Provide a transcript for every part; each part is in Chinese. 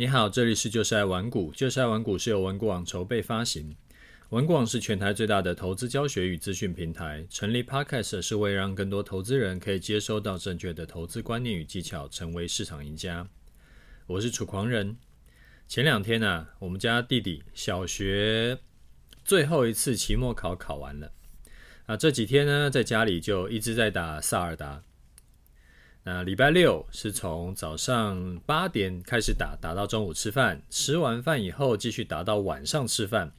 你好，这里是就是爱玩股，就是爱玩股是由玩股网筹备发行。玩股网是全台最大的投资教学与资讯平台，成立 Podcast 是为让更多投资人可以接收到正确的投资观念与技巧，成为市场赢家。我是楚狂人。前两天啊，我们家弟弟小学最后一次期末考考完了。啊，这几天呢，在家里就一直在打萨尔达。那礼拜六是从早上八点开始打，打到中午吃饭，吃完饭以后继续打到晚上吃饭。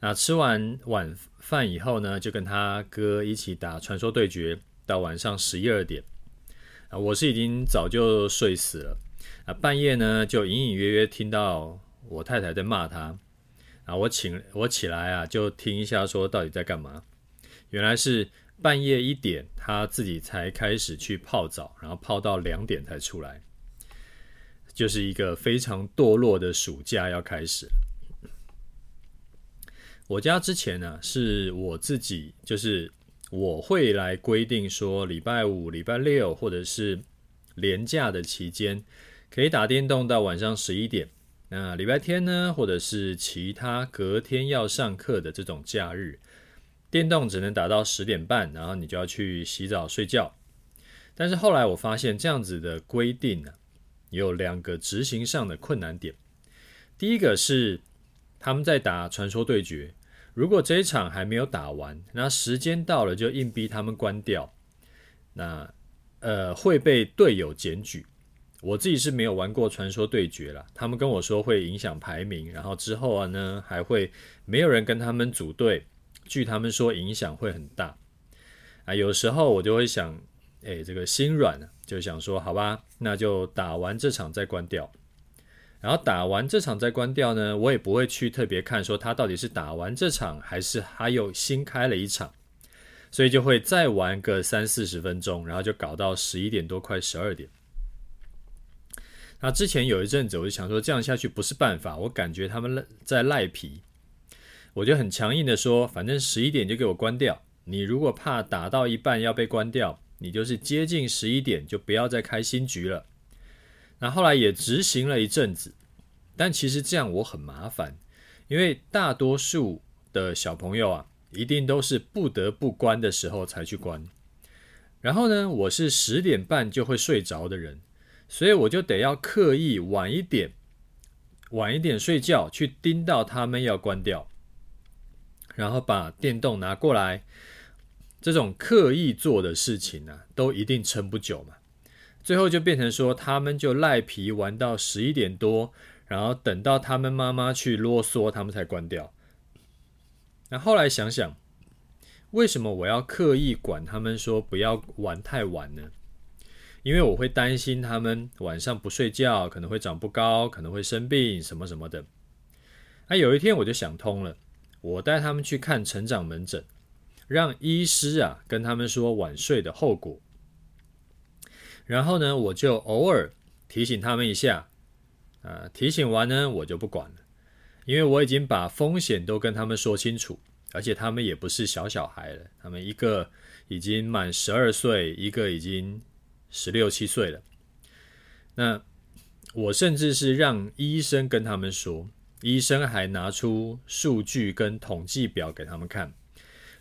那吃完晚饭以后呢，就跟他哥一起打传说对决，到晚上十一二点。啊，我是已经早就睡死了。啊，半夜呢就隐隐约约听到我太太在骂他。啊，我请我起来啊，就听一下说到底在干嘛。原来是。半夜一点，他自己才开始去泡澡，然后泡到两点才出来，就是一个非常堕落的暑假要开始。我家之前呢，是我自己，就是我会来规定说，礼拜五、礼拜六或者是连假的期间，可以打电动到晚上十一点。那礼拜天呢，或者是其他隔天要上课的这种假日。电动只能打到十点半，然后你就要去洗澡睡觉。但是后来我发现这样子的规定呢，有两个执行上的困难点。第一个是他们在打传说对决，如果这一场还没有打完，那时间到了就硬逼他们关掉，那呃会被队友检举。我自己是没有玩过传说对决啦，他们跟我说会影响排名，然后之后啊呢还会没有人跟他们组队。据他们说，影响会很大啊。有时候我就会想，哎，这个心软，就想说，好吧，那就打完这场再关掉。然后打完这场再关掉呢，我也不会去特别看说他到底是打完这场，还是他又新开了一场，所以就会再玩个三四十分钟，然后就搞到十一点多，快十二点。那之前有一阵子，我就想说，这样下去不是办法，我感觉他们在赖皮。我就很强硬的说，反正十一点就给我关掉。你如果怕打到一半要被关掉，你就是接近十一点就不要再开新局了。那后来也执行了一阵子，但其实这样我很麻烦，因为大多数的小朋友啊，一定都是不得不关的时候才去关。然后呢，我是十点半就会睡着的人，所以我就得要刻意晚一点，晚一点睡觉，去盯到他们要关掉。然后把电动拿过来，这种刻意做的事情呢、啊，都一定撑不久嘛。最后就变成说，他们就赖皮玩到十一点多，然后等到他们妈妈去啰嗦，他们才关掉。那后来想想，为什么我要刻意管他们说不要玩太晚呢？因为我会担心他们晚上不睡觉，可能会长不高，可能会生病，什么什么的。那有一天我就想通了。我带他们去看成长门诊，让医师啊跟他们说晚睡的后果。然后呢，我就偶尔提醒他们一下，啊，提醒完呢，我就不管了，因为我已经把风险都跟他们说清楚，而且他们也不是小小孩了，他们一个已经满十二岁，一个已经十六七岁了。那我甚至是让医生跟他们说。医生还拿出数据跟统计表给他们看，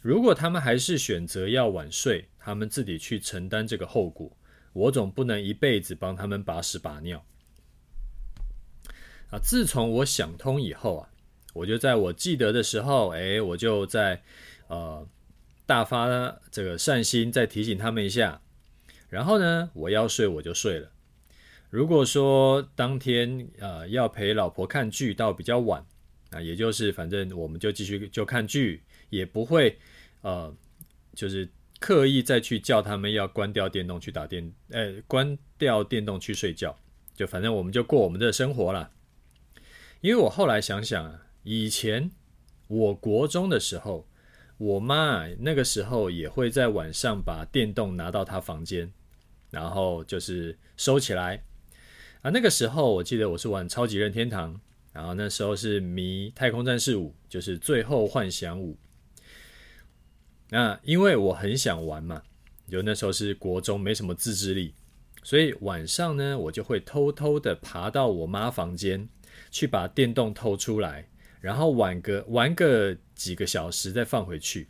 如果他们还是选择要晚睡，他们自己去承担这个后果。我总不能一辈子帮他们把屎把尿。啊，自从我想通以后啊，我就在我记得的时候，哎，我就在呃大发这个善心，再提醒他们一下。然后呢，我要睡我就睡了。如果说当天呃要陪老婆看剧到比较晚，啊，也就是反正我们就继续就看剧，也不会呃就是刻意再去叫他们要关掉电动去打电，呃关掉电动去睡觉，就反正我们就过我们的生活了。因为我后来想想啊，以前我国中的时候，我妈那个时候也会在晚上把电动拿到她房间，然后就是收起来。啊，那个时候我记得我是玩超级任天堂，然后那时候是迷太空战士五，就是最后幻想五。那因为我很想玩嘛，就那时候是国中，没什么自制力，所以晚上呢，我就会偷偷的爬到我妈房间去把电动偷出来，然后玩个玩个几个小时再放回去。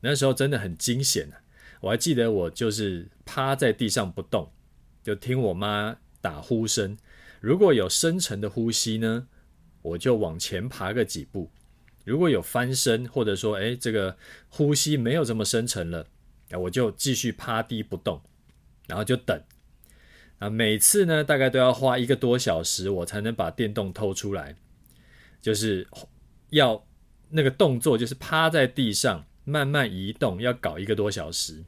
那时候真的很惊险啊！我还记得我就是趴在地上不动，就听我妈打呼声。如果有深沉的呼吸呢，我就往前爬个几步；如果有翻身，或者说诶这个呼吸没有这么深沉了，我就继续趴地不动，然后就等。啊，每次呢大概都要花一个多小时，我才能把电动偷出来，就是要那个动作，就是趴在地上。慢慢移动要搞一个多小时，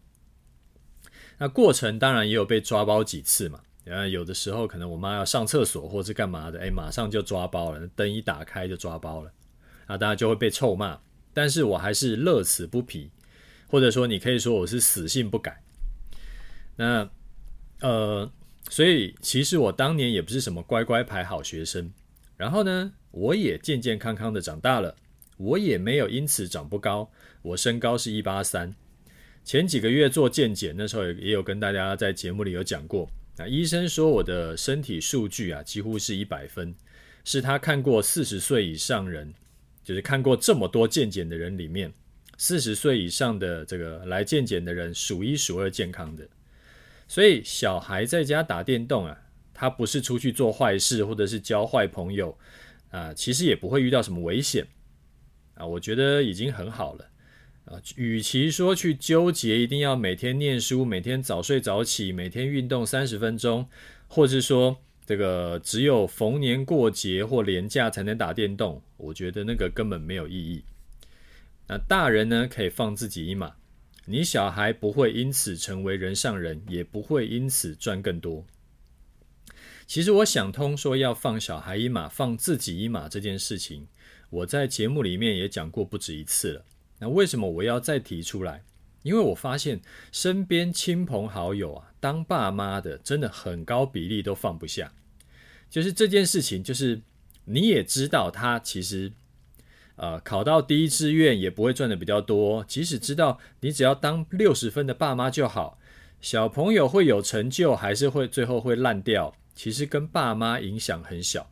那过程当然也有被抓包几次嘛。然后有的时候可能我妈要上厕所或是干嘛的，哎，马上就抓包了，灯一打开就抓包了，啊，大家就会被臭骂。但是我还是乐此不疲，或者说你可以说我是死性不改。那呃，所以其实我当年也不是什么乖乖牌好学生，然后呢，我也健健康康的长大了。我也没有因此长不高，我身高是一八三。前几个月做健检，那时候也也有跟大家在节目里有讲过。那医生说我的身体数据啊，几乎是一百分，是他看过四十岁以上人，就是看过这么多健检的人里面，四十岁以上的这个来健检的人数一数二健康的。所以小孩在家打电动啊，他不是出去做坏事或者是交坏朋友啊，其实也不会遇到什么危险。啊，我觉得已经很好了啊。与其说去纠结一定要每天念书、每天早睡早起、每天运动三十分钟，或是说这个只有逢年过节或年假才能打电动，我觉得那个根本没有意义。那大人呢，可以放自己一马，你小孩不会因此成为人上人，也不会因此赚更多。其实我想通说要放小孩一马，放自己一马这件事情。我在节目里面也讲过不止一次了。那为什么我要再提出来？因为我发现身边亲朋好友啊，当爸妈的真的很高比例都放不下。就是这件事情，就是你也知道他其实，呃，考到第一志愿也不会赚的比较多。即使知道你只要当六十分的爸妈就好，小朋友会有成就，还是会最后会烂掉，其实跟爸妈影响很小。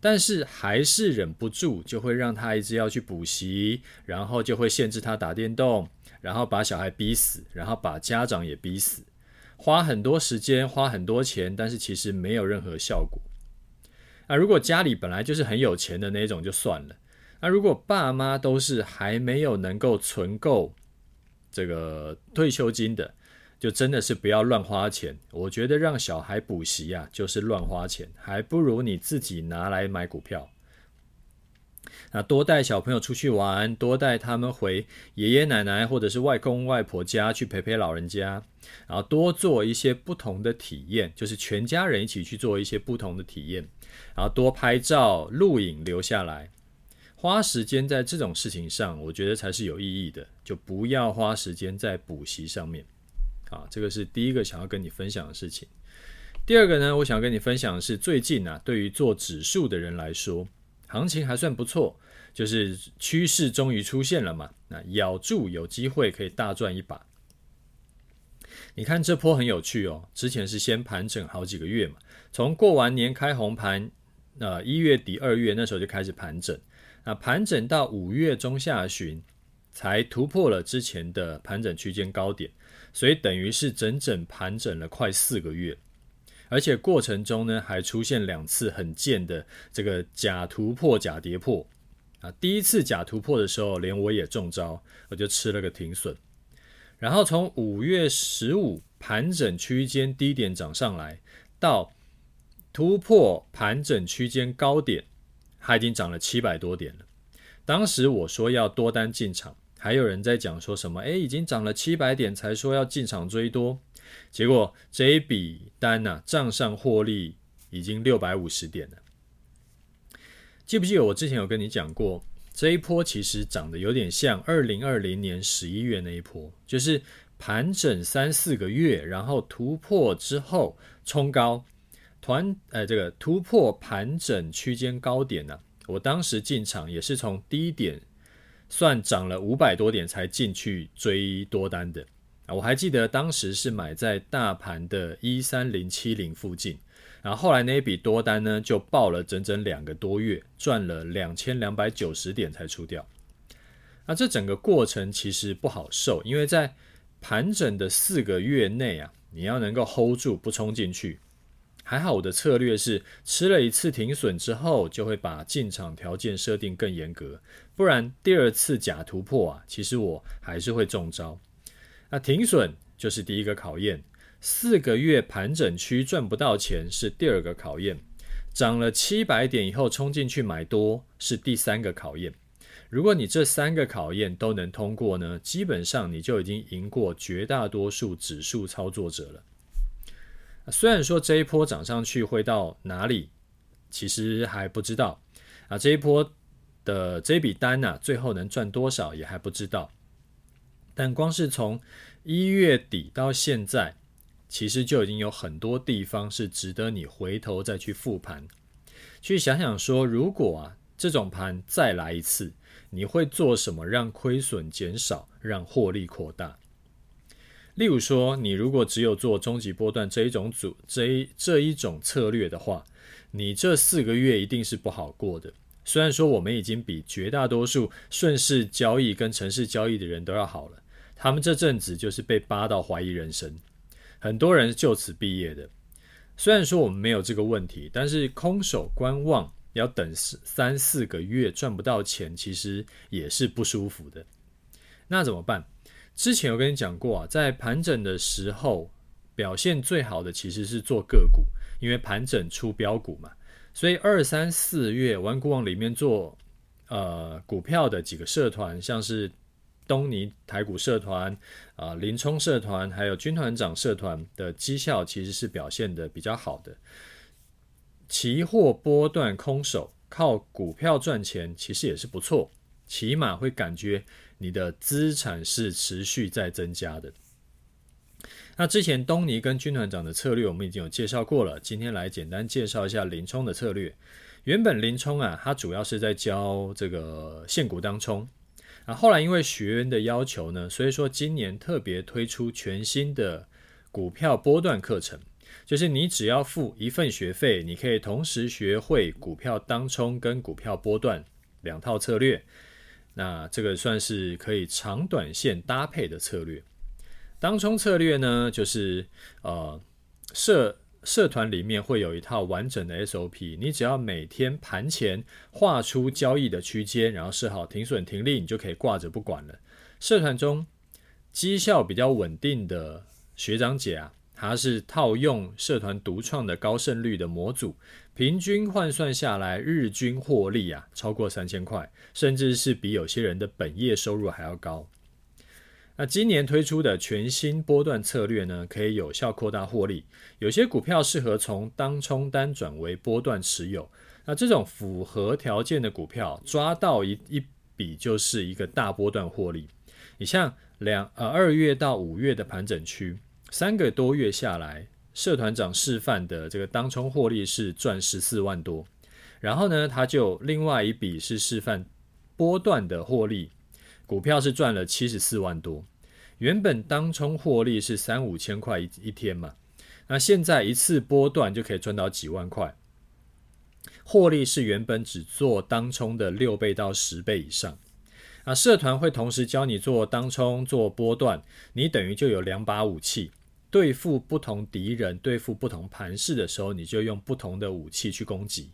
但是还是忍不住，就会让他一直要去补习，然后就会限制他打电动，然后把小孩逼死，然后把家长也逼死，花很多时间，花很多钱，但是其实没有任何效果。那如果家里本来就是很有钱的那种就算了，那如果爸妈都是还没有能够存够这个退休金的。就真的是不要乱花钱，我觉得让小孩补习啊，就是乱花钱，还不如你自己拿来买股票。那多带小朋友出去玩，多带他们回爷爷奶奶或者是外公外婆家去陪陪老人家，然后多做一些不同的体验，就是全家人一起去做一些不同的体验，然后多拍照、录影留下来，花时间在这种事情上，我觉得才是有意义的，就不要花时间在补习上面。啊，这个是第一个想要跟你分享的事情。第二个呢，我想跟你分享的是，最近啊，对于做指数的人来说，行情还算不错，就是趋势终于出现了嘛。那咬住有机会可以大赚一把。你看这波很有趣哦，之前是先盘整好几个月嘛，从过完年开红盘，呃，一月底二月那时候就开始盘整，那盘整到五月中下旬才突破了之前的盘整区间高点。所以等于是整整盘整了快四个月，而且过程中呢，还出现两次很贱的这个假突破、假跌破啊。第一次假突破的时候，连我也中招，我就吃了个停损。然后从五月十五盘整区间低点涨上来，到突破盘整区间高点，它已经涨了七百多点了。当时我说要多单进场。还有人在讲说什么？诶，已经涨了七百点，才说要进场追多，结果这一笔单呐、啊，账上获利已经六百五十点了。记不记得我之前有跟你讲过，这一波其实涨得有点像二零二零年十一月那一波，就是盘整三四个月，然后突破之后冲高，团呃这个突破盘整区间高点呢、我当时进场也是从低点。算涨了五百多点才进去追多单的啊，我还记得当时是买在大盘的一三零七零附近，然后后来那一笔多单呢，就爆了整整两个多月，赚了两千两百九十点才出掉。那这整个过程其实不好受，因为在盘整的四个月内啊，你要能够 hold 住不冲进去。还好我的策略是吃了一次停损之后，就会把进场条件设定更严格，不然第二次假突破啊，其实我还是会中招。那停损就是第一个考验，四个月盘整区赚不到钱是第二个考验，涨了七百点以后冲进去买多是第三个考验。如果你这三个考验都能通过呢，基本上你就已经赢过绝大多数指数操作者了。虽然说这一波涨上去会到哪里，其实还不知道啊。这一波的这笔单呢，最后能赚多少也还不知道。但光是从一月底到现在，其实就已经有很多地方是值得你回头再去复盘，去想想说，如果啊这种盘再来一次。你会做什么让亏损减少，让获利扩大？例如说，你如果只有做终极波段这一种组这一这一种策略的话，你这四个月一定是不好过的。虽然说我们已经比绝大多数顺势交易跟城市交易的人都要好了，他们这阵子就是被扒到怀疑人生，很多人就此毕业的。虽然说我们没有这个问题，但是空手观望。要等三四个月赚不到钱，其实也是不舒服的。那怎么办？之前有跟你讲过啊，在盘整的时候表现最好的其实是做个股，因为盘整出标股嘛。所以二三四月玩股网里面做呃股票的几个社团，像是东尼台股社团啊、林冲社团，还有军团长社团的绩效其实是表现得比较好的。期货波段空手靠股票赚钱，其实也是不错，起码会感觉你的资产是持续在增加的。那之前东尼跟军团长的策略我们已经有介绍过了，今天来简单介绍一下林冲的策略。原本林冲啊，他主要是在教这个现股当冲，啊，后来因为学员的要求呢，所以说今年特别推出全新的股票波段课程。就是你只要付一份学费，你可以同时学会股票当冲跟股票波段两套策略。那这个算是可以长短线搭配的策略。当冲策略呢，就是呃社社团里面会有一套完整的 SOP，你只要每天盘前画出交易的区间，然后设好停损停利，你就可以挂着不管了。社团中绩效比较稳定的学长姐啊。它是套用社团独创的高胜率的模组，平均换算下来，日均获利啊超过三千块，甚至是比有些人的本业收入还要高。那今年推出的全新波段策略呢，可以有效扩大获利。有些股票适合从当冲单转为波段持有，那这种符合条件的股票，抓到一一笔就是一个大波段获利。你像两呃二月到五月的盘整区。三个多月下来，社团长示范的这个当冲获利是赚十四万多，然后呢，他就另外一笔是示范波段的获利，股票是赚了七十四万多。原本当冲获利是三五千块一一天嘛，那现在一次波段就可以赚到几万块，获利是原本只做当冲的六倍到十倍以上。啊，社团会同时教你做当冲、做波段，你等于就有两把武器。对付不同敌人、对付不同盘势的时候，你就用不同的武器去攻击。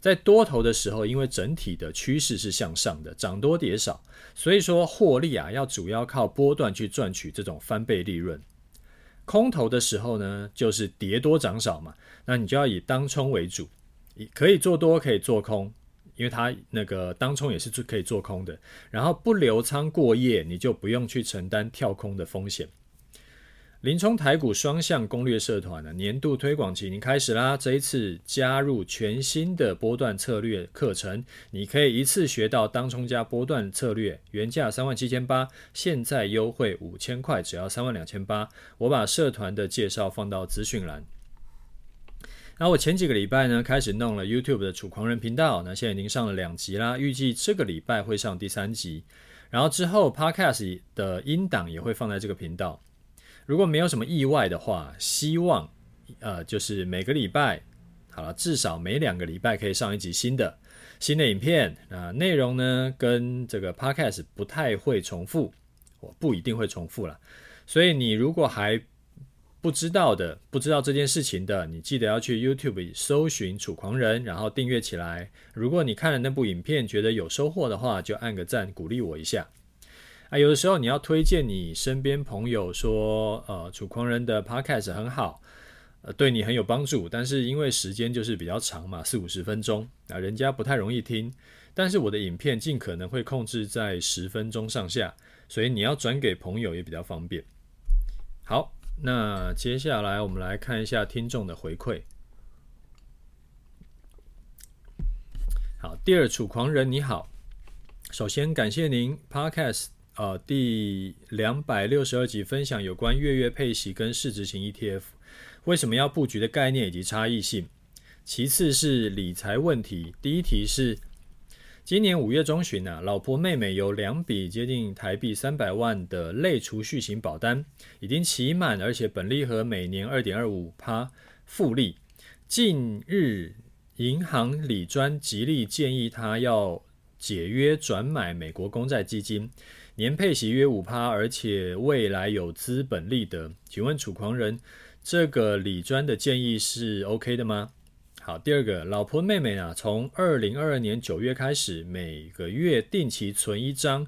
在多头的时候，因为整体的趋势是向上的，涨多跌少，所以说获利啊，要主要靠波段去赚取这种翻倍利润。空头的时候呢，就是跌多涨少嘛，那你就要以当冲为主，可以做多，可以做空，因为它那个当冲也是可以做空的。然后不留仓过夜，你就不用去承担跳空的风险。林冲台股双向攻略社团的年度推广期已经开始啦！这一次加入全新的波段策略课程，你可以一次学到当冲加波段策略，原价三万七千八，现在优惠五千块，只要三万两千八。我把社团的介绍放到资讯栏。那我前几个礼拜呢，开始弄了 YouTube 的楚狂人频道，那现在已经上了两集啦，预计这个礼拜会上第三集，然后之后 Podcast 的音档也会放在这个频道。如果没有什么意外的话，希望呃就是每个礼拜好了，至少每两个礼拜可以上一集新的新的影片啊、内容呢跟这个 Podcast 不太会重复，我不一定会重复了。所以你如果还不知道的，不知道这件事情的，你记得要去 YouTube 搜寻“楚狂人”，然后订阅起来。如果你看了那部影片觉得有收获的话，就按个赞鼓励我一下。啊，有的时候你要推荐你身边朋友说，呃，楚狂人的 Podcast 很好，呃，对你很有帮助。但是因为时间就是比较长嘛，四五十分钟啊，人家不太容易听。但是我的影片尽可能会控制在十分钟上下，所以你要转给朋友也比较方便。好。那接下来我们来看一下听众的回馈。好，第二楚狂人你好，首先感谢您 Podcast 呃第两百六十二集分享有关月月配息跟市值型 ETF 为什么要布局的概念以及差异性。其次是理财问题，第一题是。今年五月中旬啊，老婆妹妹有两笔接近台币三百万的类储蓄型保单，已经期满，而且本利和每年二点二五趴复利。近日，银行理专极力建议她要解约转买美国公债基金，年配息约五趴，而且未来有资本利得。请问楚狂人，这个理专的建议是 OK 的吗？好，第二个，老婆妹妹啊，从二零二二年九月开始，每个月定期存一张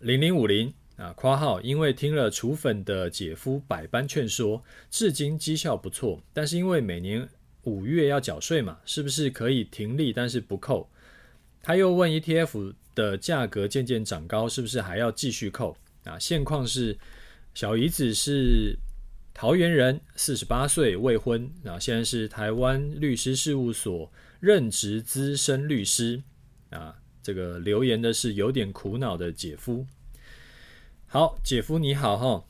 零零五零啊，括号，因为听了楚粉的姐夫百般劝说，至今绩效不错。但是因为每年五月要缴税嘛，是不是可以停利，但是不扣？他又问 ETF 的价格渐渐涨高，是不是还要继续扣？啊，现况是小姨子是。桃园人，四十八岁，未婚，啊，现在是台湾律师事务所任职资深律师，啊，这个留言的是有点苦恼的姐夫。好，姐夫你好哈，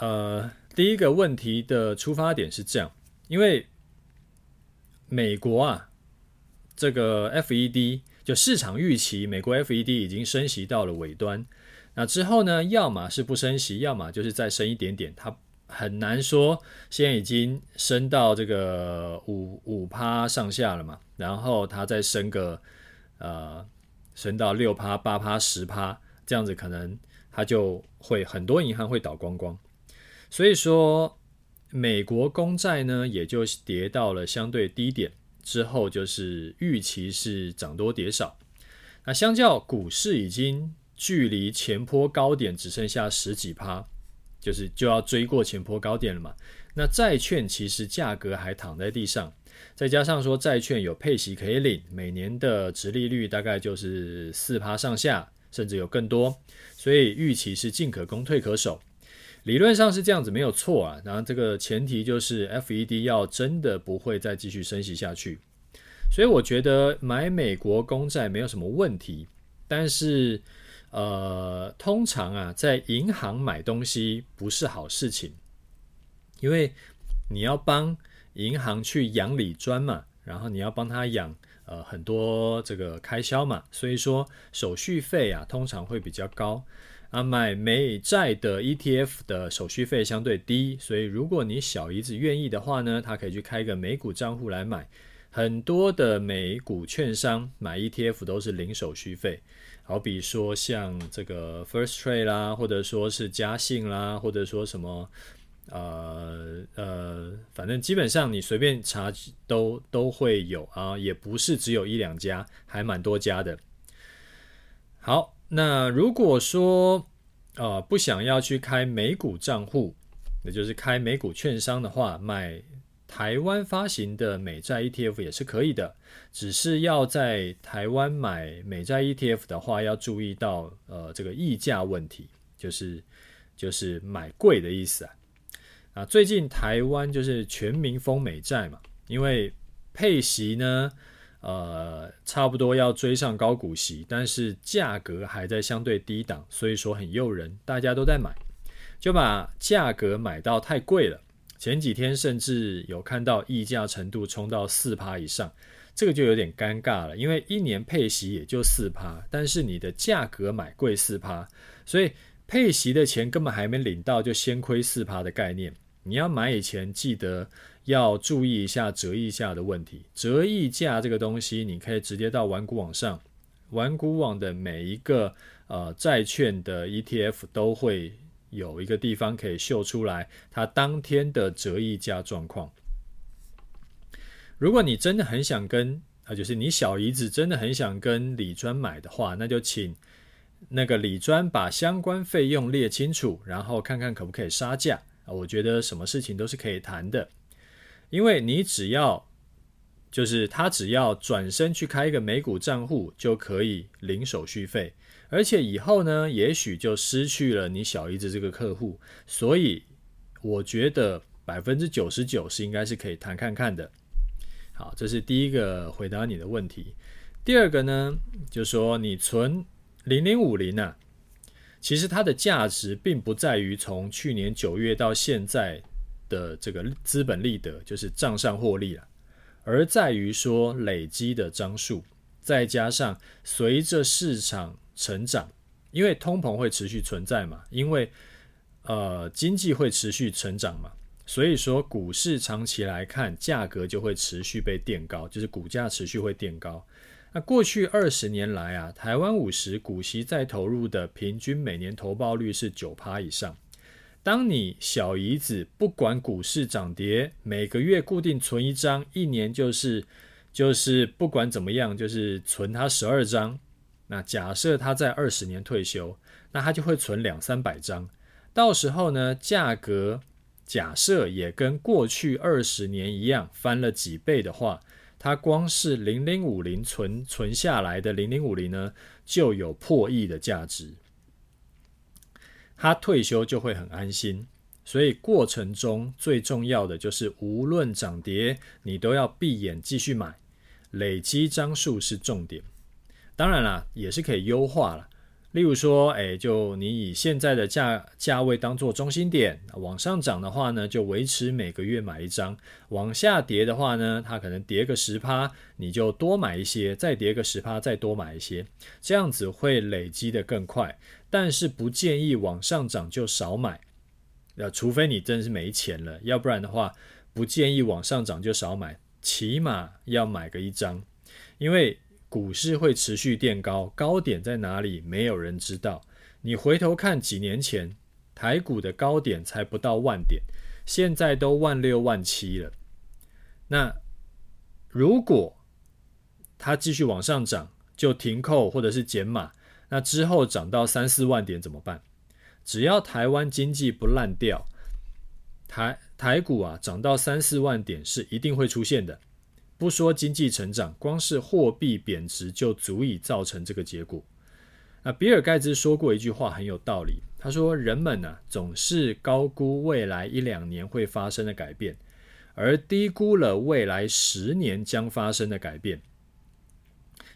呃，第一个问题的出发点是这样，因为美国啊，这个 FED 就市场预期美国 FED 已经升息到了尾端，那之后呢，要么是不升息，要么就是再升一点点，它。很难说，现在已经升到这个五五趴上下了嘛，然后它再升个呃，升到六趴、八趴、十趴，这样子可能它就会很多银行会倒光光，所以说美国公债呢也就跌到了相对低点，之后就是预期是涨多跌少，那相较股市已经距离前坡高点只剩下十几趴。就是就要追过前坡高点了嘛？那债券其实价格还躺在地上，再加上说债券有配息可以领，每年的殖利率大概就是四趴上下，甚至有更多，所以预期是进可攻退可守，理论上是这样子没有错啊。然后这个前提就是 FED 要真的不会再继续升息下去，所以我觉得买美国公债没有什么问题，但是。呃，通常啊，在银行买东西不是好事情，因为你要帮银行去养理专嘛，然后你要帮他养呃很多这个开销嘛，所以说手续费啊通常会比较高啊。买美债的 ETF 的手续费相对低，所以如果你小姨子愿意的话呢，他可以去开一个美股账户来买。很多的美股券商买 ETF 都是零手续费。好比说像这个 First Trade 啦，或者说是嘉信啦，或者说什么呃呃，反正基本上你随便查都都会有啊，也不是只有一两家，还蛮多家的。好，那如果说呃不想要去开美股账户，也就是开美股券商的话，买。台湾发行的美债 ETF 也是可以的，只是要在台湾买美债 ETF 的话，要注意到呃这个溢价问题，就是就是买贵的意思啊。啊，最近台湾就是全民疯美债嘛，因为配息呢，呃差不多要追上高股息，但是价格还在相对低档，所以说很诱人，大家都在买，就把价格买到太贵了。前几天甚至有看到溢价程度冲到四趴以上，这个就有点尴尬了，因为一年配息也就四趴，但是你的价格买贵四趴，所以配息的钱根本还没领到，就先亏四趴的概念。你要买以前记得要注意一下折溢价的问题。折溢价这个东西，你可以直接到玩股网上，玩股网的每一个呃债券的 ETF 都会有一个地方可以秀出来它当天的折溢价状况。如果你真的很想跟啊，就是你小姨子真的很想跟李专买的话，那就请那个李专把相关费用列清楚，然后看看可不可以杀价啊。我觉得什么事情都是可以谈的，因为你只要就是他只要转身去开一个美股账户就可以零手续费，而且以后呢，也许就失去了你小姨子这个客户，所以我觉得百分之九十九是应该是可以谈看看的。好，这是第一个回答你的问题。第二个呢，就说你存零零五零啊，其实它的价值并不在于从去年九月到现在的这个资本利得，就是账上获利了，而在于说累积的张数，再加上随着市场成长，因为通膨会持续存在嘛，因为呃经济会持续成长嘛。所以说，股市长期来看，价格就会持续被垫高，就是股价持续会垫高。那过去二十年来啊，台湾五十股息再投入的平均每年投报率是九趴以上。当你小姨子不管股市涨跌，每个月固定存一张，一年就是就是不管怎么样，就是存他十二张。那假设他在二十年退休，那他就会存两三百张。到时候呢，价格。假设也跟过去二十年一样翻了几倍的话，它光是零零五零存存下来的零零五零呢，就有破亿的价值。他退休就会很安心，所以过程中最重要的就是无论涨跌，你都要闭眼继续买，累积张数是重点。当然啦，也是可以优化了。例如说，哎，就你以现在的价价位当做中心点，往上涨的话呢，就维持每个月买一张；往下跌的话呢，它可能跌个十趴，你就多买一些；再跌个十趴，再多买一些，这样子会累积的更快。但是不建议往上涨就少买，呃，除非你真是没钱了，要不然的话，不建议往上涨就少买，起码要买个一张，因为。股市会持续垫高，高点在哪里？没有人知道。你回头看几年前，台股的高点才不到万点，现在都万六万七了。那如果它继续往上涨，就停扣或者是减码。那之后涨到三四万点怎么办？只要台湾经济不烂掉，台台股啊涨到三四万点是一定会出现的。不说经济成长，光是货币贬值就足以造成这个结果。那比尔盖茨说过一句话很有道理，他说：“人们呢、总是高估未来一两年会发生的改变，而低估了未来十年将发生的改变。”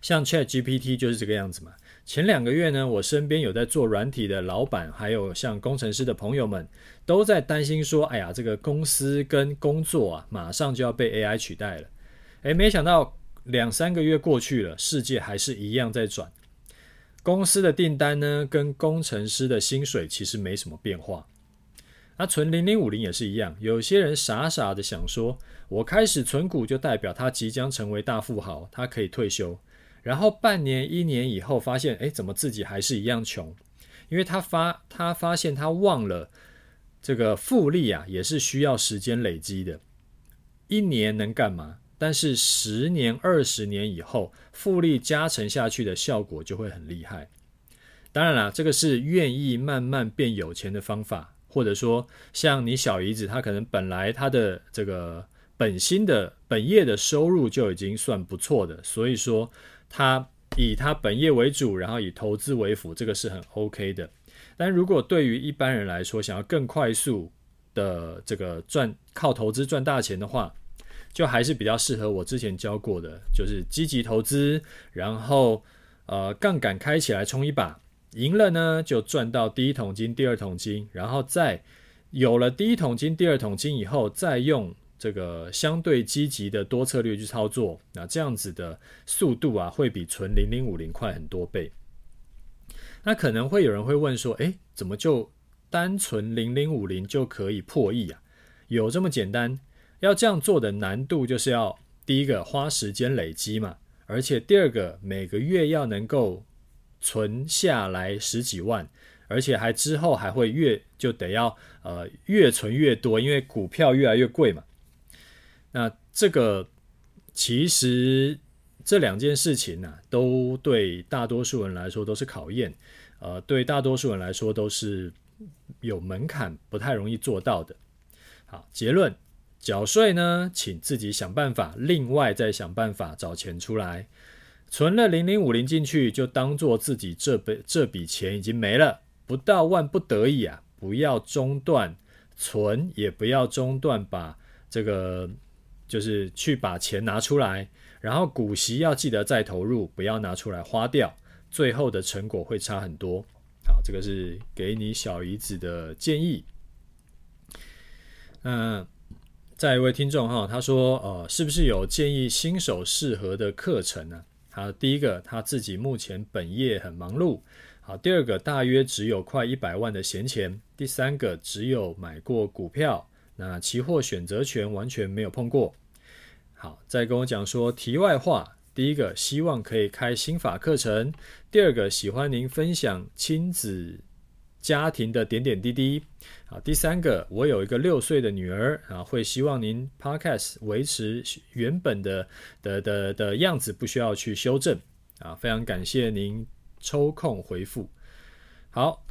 像 ChatGPT 就是这个样子嘛。前两个月呢，我身边有在做软体的老板，还有像工程师的朋友们，都在担心说：“哎呀，这个公司跟工作啊，马上就要被 AI 取代了。”诶，没想到两三个月过去了，世界还是一样在转。公司的订单呢，跟工程师的薪水其实没什么变化。那存零零五零也是一样，有些人傻傻的想说，我开始存股就代表他即将成为大富豪，他可以退休。然后半年、一年以后发现，诶，怎么自己还是一样穷？因为他发他发现他忘了这个复利啊，也是需要时间累积的。一年能干嘛？但是十年、二十年以后，复利加成下去的效果就会很厉害。当然啦，这个是愿意慢慢变有钱的方法，或者说像你小姨子，她可能本来她的这个本薪的本业的收入就已经算不错的，所以说她以她本业为主，然后以投资为辅，这个是很 OK 的。但如果对于一般人来说，想要更快速的这个赚，靠投资赚大钱的话，就还是比较适合我之前教过的，就是积极投资，然后呃杠杆开起来冲一把，赢了呢就赚到第一桶金、第二桶金，然后再有了第一桶金、第二桶金以后，再用这个相对积极的多策略去操作，那这样子的速度啊会比存零零五零快很多倍。那可能会有人会问说，诶，怎么就单纯零零五零就可以破亿啊？有这么简单？要这样做的难度就是要第一个花时间累积嘛，而且第二个每个月要能够存下来十几万，而且还之后还会越就得要呃越存越多，因为股票越来越贵嘛。那这个其实这两件事情呢、都对大多数人来说都是考验，呃，对大多数人来说都是有门槛，不太容易做到的。好，结论。缴税呢，请自己想办法，另外再想办法找钱出来。存了零零五零进去，就当做自己这笔这笔钱已经没了。不到万不得已啊，不要中断存，也不要中断把这个就是去把钱拿出来。然后股息要记得再投入，不要拿出来花掉，最后的成果会差很多。好，这个是给你小姨子的建议。嗯、再一位听众哈，他说：“呃，是不是有建议新手适合的课程呢？”好，第一个他自己目前本业很忙碌。好，第二个大约只有快一百万的闲钱。第三个只有买过股票，那期货选择权完全没有碰过。好，再跟我讲说题外话。第一个希望可以开心法课程，第二个喜欢您分享亲子。家庭的点点滴滴，啊，第三个，我有一个六岁的女儿啊，会希望您 Podcast 维持原本的的的的样子，不需要去修正啊，非常感谢您抽空回复。好，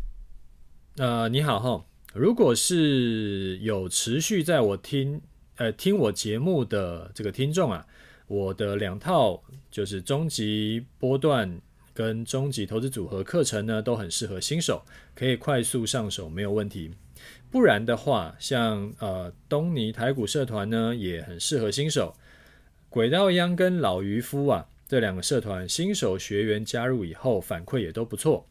呃，你好哈，如果是有持续在我听呃听我节目的这个听众啊，我的两套就是终极波段。跟终极投资组合课程呢，都很适合新手，可以快速上手，没有问题。不然的话，像呃东尼台股社团呢，也很适合新手。轨道央跟老渔夫啊，这两个社团新手学员加入以后，反馈也都不错。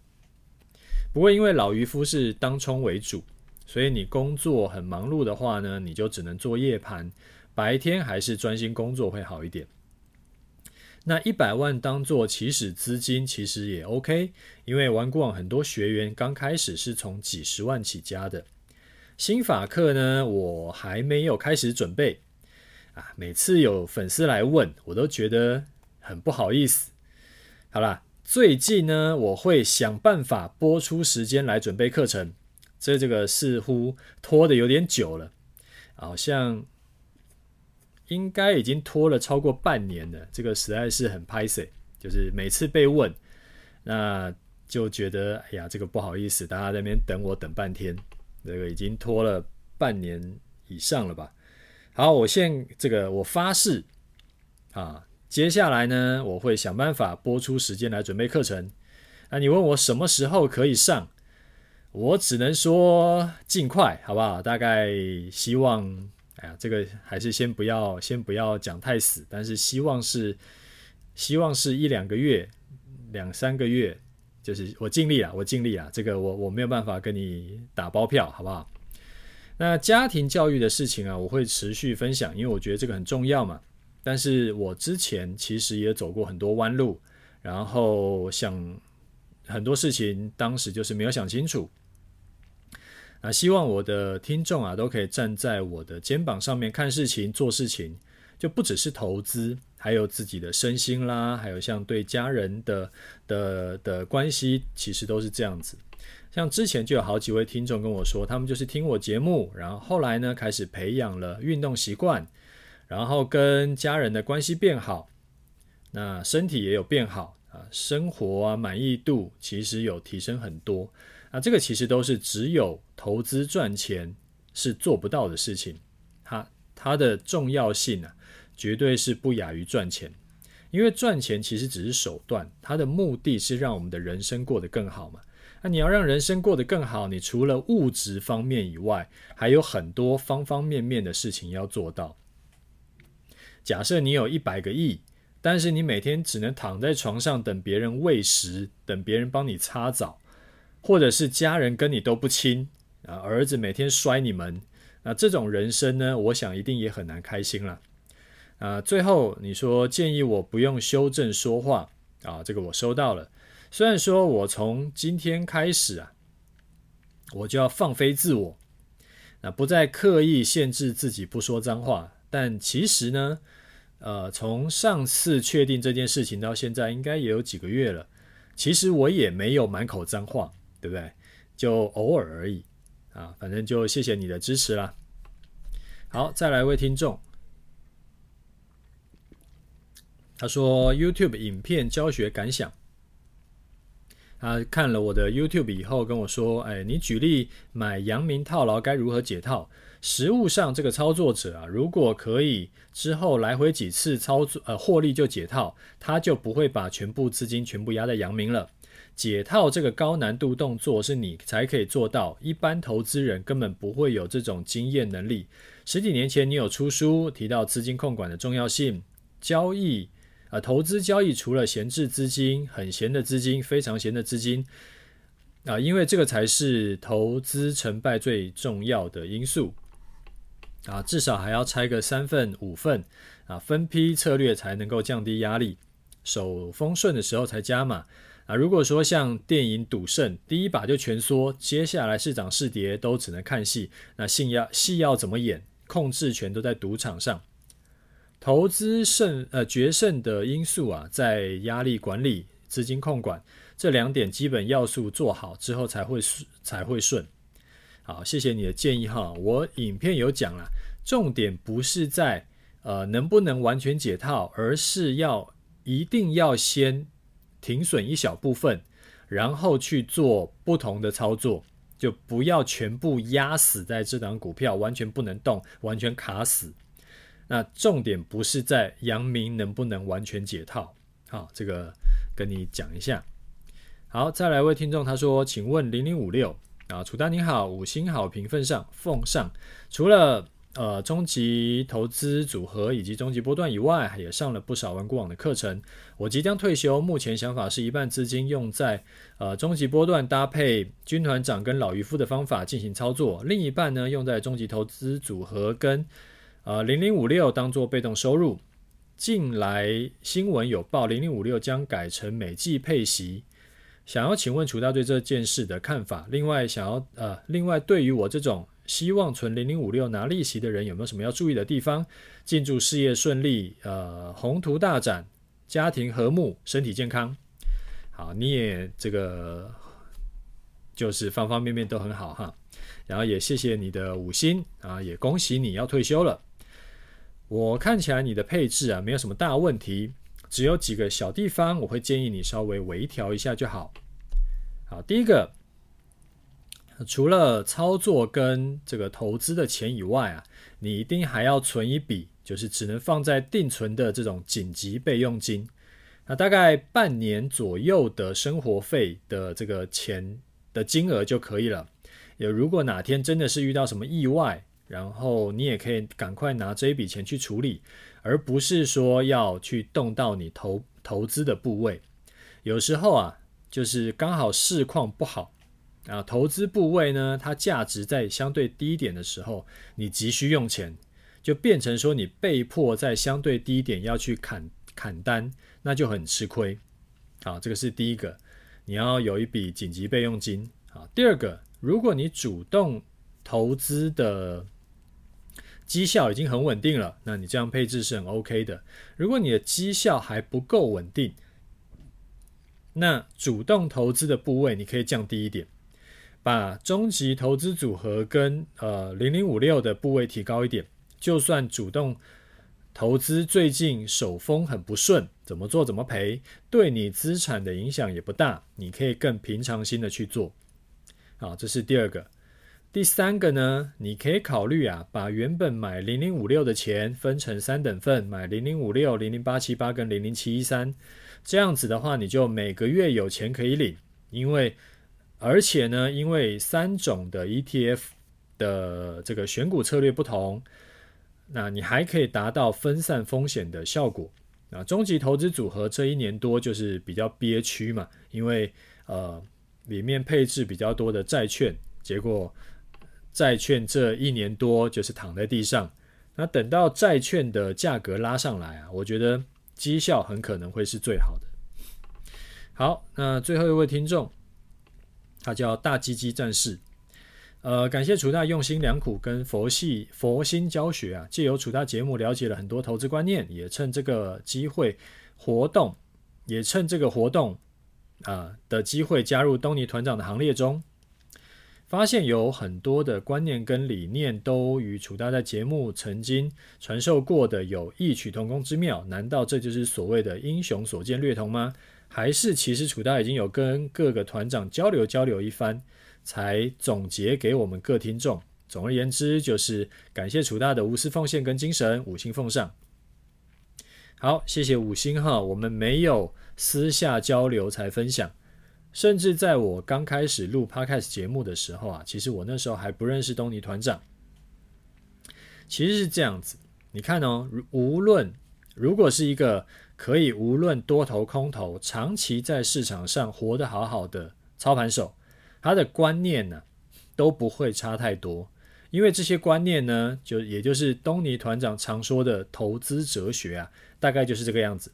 不过因为老渔夫是当冲为主，所以你工作很忙碌的话呢，你就只能做夜盘，白天还是专心工作会好一点。那一百万当做起始资金，其实也 OK，因为玩股网很多学员刚开始是从几十万起家的。心法课呢，我还没有开始准备啊。每次有粉丝来问，我都觉得很不好意思。好啦，最近呢，我会想办法拨出时间来准备课程。这这个似乎拖得有点久了，好像。应该已经拖了超过半年了，这个实在是很拍谢，就是每次被问，那就觉得哎呀，这个不好意思，大家在那边等我等半天，这个已经拖了半年以上了吧？好，我现这个我发誓啊，接下来呢，我会想办法播出时间来准备课程。那你问我什么时候可以上，我只能说尽快，好不好？大概希望。哎呀，这个还是先不要，先不要讲太死，但是希望是，希望是一两个月，两三个月，就是我尽力了，我尽力了，这个我我没有办法跟你打包票，好不好？那家庭教育的事情啊，我会持续分享，因为我觉得这个很重要嘛。但是我之前其实也走过很多弯路，然后想很多事情，当时就是没有想清楚。啊，希望我的听众啊，都可以站在我的肩膀上面看事情、做事情，就不只是投资，还有自己的身心啦，还有像对家人的的的关系，其实都是这样子。像之前就有好几位听众跟我说，他们就是听我节目，然后后来呢，开始培养了运动习惯，然后跟家人的关系变好，那身体也有变好啊，生活啊满意度其实有提升很多。那这个其实都是只有投资赚钱是做不到的事情，它它的重要性啊，绝对是不亚于赚钱，因为赚钱其实只是手段，它的目的是让我们的人生过得更好嘛。那你要让人生过得更好，你除了物质方面以外，还有很多方方面面的事情要做到。假设你有一百个亿，但是你每天只能躺在床上等别人喂食，等别人帮你擦澡。或者是家人跟你都不亲啊，儿子每天摔你们，那这种人生呢，我想一定也很难开心了啊。最后你说建议我不用修正说话啊，这个我收到了。虽然说我从今天开始啊，我就要放飞自我，那不再刻意限制自己不说脏话，但其实呢，呃，从上次确定这件事情到现在，应该也有几个月了。其实我也没有满口脏话，对不对？就偶尔而已啊。反正就谢谢你的支持啦。好，再来一位听众，他说 YouTube 影片教学感想。他看了我的 YouTube 以后跟我说：“哎，你举例买阳明套牢该如何解套？实务上这个操作者啊，如果可以之后来回几次操作，呃，获利就解套，他就不会把全部资金全部压在阳明了。解套这个高难度动作是你才可以做到，一般投资人根本不会有这种经验能力。十几年前你有出书提到资金控管的重要性，交易。”啊，投资交易除了闲置资金、很闲的资金、非常闲的资金，啊，因为这个才是投资成败最重要的因素，啊，至少还要拆个三份、五份，啊，分批策略才能够降低压力，手风顺的时候才加码，啊，如果说像电影赌圣，第一把就全缩，接下来是涨是跌都只能看戏，那戏要戏要怎么演，控制权都在赌场上。投资胜呃决胜的因素啊，在压力管理、资金控管这两点基本要素做好之后，才会才会顺。好，谢谢你的建议哈。我影片有讲了，重点不是在呃能不能完全解套，而是要一定要先停损一小部分，然后去做不同的操作，就不要全部压死在这档股票，完全不能动，完全卡死。那重点不是在阳明能不能完全解套，好，这个跟你讲一下。好，再来一位听众，他说：“请问零零五六啊，楚大你好，五星好评份上奉上。除了呃终极投资组合以及终极波段以外，也上了不少玩股网的课程。我即将退休，目前想法是一半资金用在呃终极波段搭配军团长跟老渔夫的方法进行操作，另一半呢用在终极投资组合跟。”呃，零零五六当做被动收入。近来新闻有报，零零五六将改成每季配息。想要请问楚大对这件事的看法？另外，想要呃，另外对于我这种希望存零零五六拿利息的人，有没有什么要注意的地方？敬祝事业顺利，呃，宏图大展，家庭和睦，身体健康。好，你也这个就是方方面面都很好哈。然后也谢谢你的五星啊，也恭喜你要退休了。我看起来你的配置啊，没有什么大问题，只有几个小地方，我会建议你稍微微调一下就好。好，第一个，除了操作跟这个投资的钱以外啊，你一定还要存一笔，就是只能放在定存的这种紧急备用金，那大概半年左右的生活费的这个钱的金额就可以了。也如果哪天真的是遇到什么意外，然后你也可以赶快拿这一笔钱去处理，而不是说要去动到你投投资的部位。有时候啊，就是刚好市况不好啊，投资部位呢，它价值在相对低点的时候，你急需用钱，就变成说你被迫在相对低点要去砍砍单，那就很吃亏。好，这个是第一个，你要有一笔紧急备用金。好，第二个，如果你主动投资的。绩效已经很稳定了，那你这样配置是很 OK 的。如果你的绩效还不够稳定，那主动投资的部位你可以降低一点，把终极投资组合跟呃零零五六的部位提高一点。就算主动投资最近手风很不顺，怎么做怎么赔，对你资产的影响也不大，你可以更平常心的去做。好，这是第二个。第三个呢，你可以考虑啊，把原本买零零五六的钱分成三等份，买零零五六、零零八七八跟零零七一三，这样子的话，你就每个月有钱可以领。因为，而且呢，因为三种的 ETF 的这个选股策略不同，那你还可以达到分散风险的效果。那终极投资组合这一年多就是比较憋屈嘛，因为呃里面配置比较多的债券，结果。债券这一年多就是躺在地上，那等到债券的价格拉上来啊，我觉得绩效很可能会是最好的。好，那最后一位听众，他叫大鸡鸡战士。呃，感谢楚大用心良苦跟佛系佛心教学啊，借由楚大节目了解了很多投资观念，也趁这个机会活动，也趁这个活动啊、的机会加入东尼团长的行列中，发现有很多的观念跟理念都与楚大在节目曾经传授过的有异曲同工之妙，难道这就是所谓的英雄所见略同吗？还是其实楚大已经有跟各个团长交流交流一番？才总结给我们各听众。总而言之，就是感谢楚大的无私奉献跟精神，五星奉上。好，谢谢五星哈。我们没有私下交流才分享，甚至在我刚开始录 Podcast 节目的时候啊，其实我那时候还不认识东尼团长。其实是这样子，你看哦，无论如果是一个可以无论多头空头，长期在市场上活得好好的操盘手。他的观念呢，都不会差太多，因为这些观念呢，就也就是东尼团长常说的投资哲学啊，大概就是这个样子，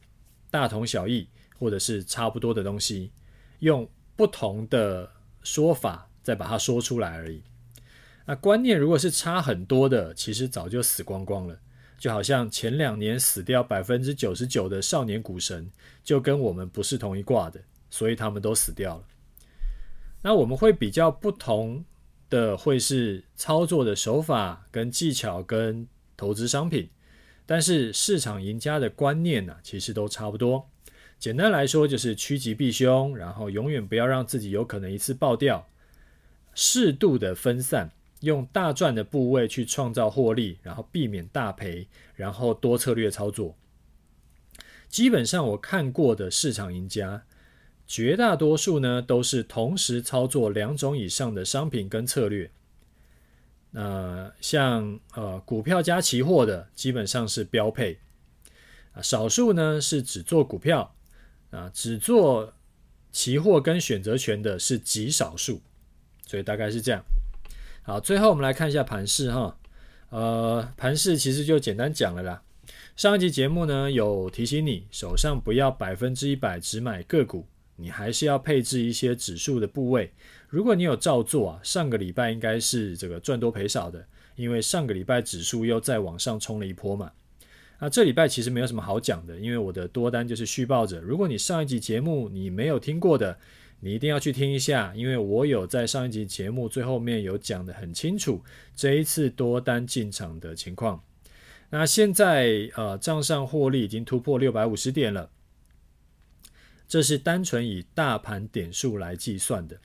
大同小异，或者是差不多的东西，用不同的说法再把它说出来而已。那观念如果是差很多的，其实早就死光光了，就好像前两年死掉百分之九十九的少年股神，就跟我们不是同一挂的，所以他们都死掉了。那我们会比较不同的，会是操作的手法跟技巧跟投资商品，但是市场赢家的观念呢，其实都差不多。简单来说，就是趋吉避凶，然后永远不要让自己有可能一次爆掉，适度的分散，用大赚的部位去创造获利，然后避免大赔，然后多策略操作。基本上我看过的市场赢家。绝大多数呢都是同时操作两种以上的商品跟策略。呃，像呃股票加期货的基本上是标配啊，少数呢是只做股票啊，只做期货跟选择权的是极少数，所以大概是这样。好，最后我们来看一下盘势哈。呃，盘势其实就简单讲了啦。上一集节目呢有提醒你，手上不要百分之一百只买个股。你还是要配置一些指数的部位。如果你有照做啊，上个礼拜应该是这个赚多赔少的，因为上个礼拜指数又再往上冲了一波嘛。那这礼拜其实没有什么好讲的，因为我的多单就是续抱着。如果你上一集节目你没有听过的，你一定要去听一下，因为我有在上一集节目最后面有讲的很清楚，这一次多单进场的情况。那现在呃账上获利已经突破六百五十点了。这是单纯以大盘点数来计算的，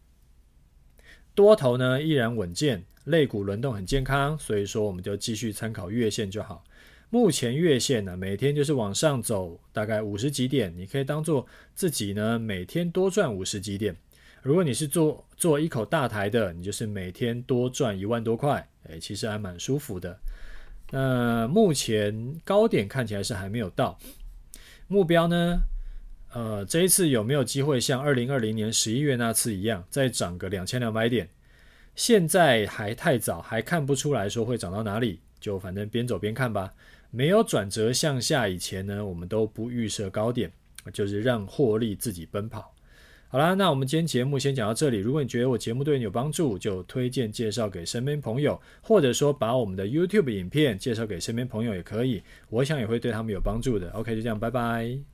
多头呢依然稳健，类股轮动很健康，所以说我们就继续参考月线就好。目前月线呢每天就是往上走，大概五十几点，你可以当做自己呢每天多赚五十几点。如果你是做做一口大台的，你就是每天多赚一万多块，诶，其实还蛮舒服的。那目前高点看起来是还没有到，目标呢？呃，这一次有没有机会像二零二零年十一月那次一样，再涨个两千两百点？现在还太早，还看不出来说会涨到哪里，就反正边走边看吧。没有转折向下以前呢，我们都不预设高点，就是让获利自己奔跑。好啦，那我们今天节目先讲到这里。如果你觉得我节目对你有帮助，就推荐介绍给身边朋友，或者说把我们的 YouTube 影片介绍给身边朋友也可以，我想也会对他们有帮助的。OK，就这样，拜拜。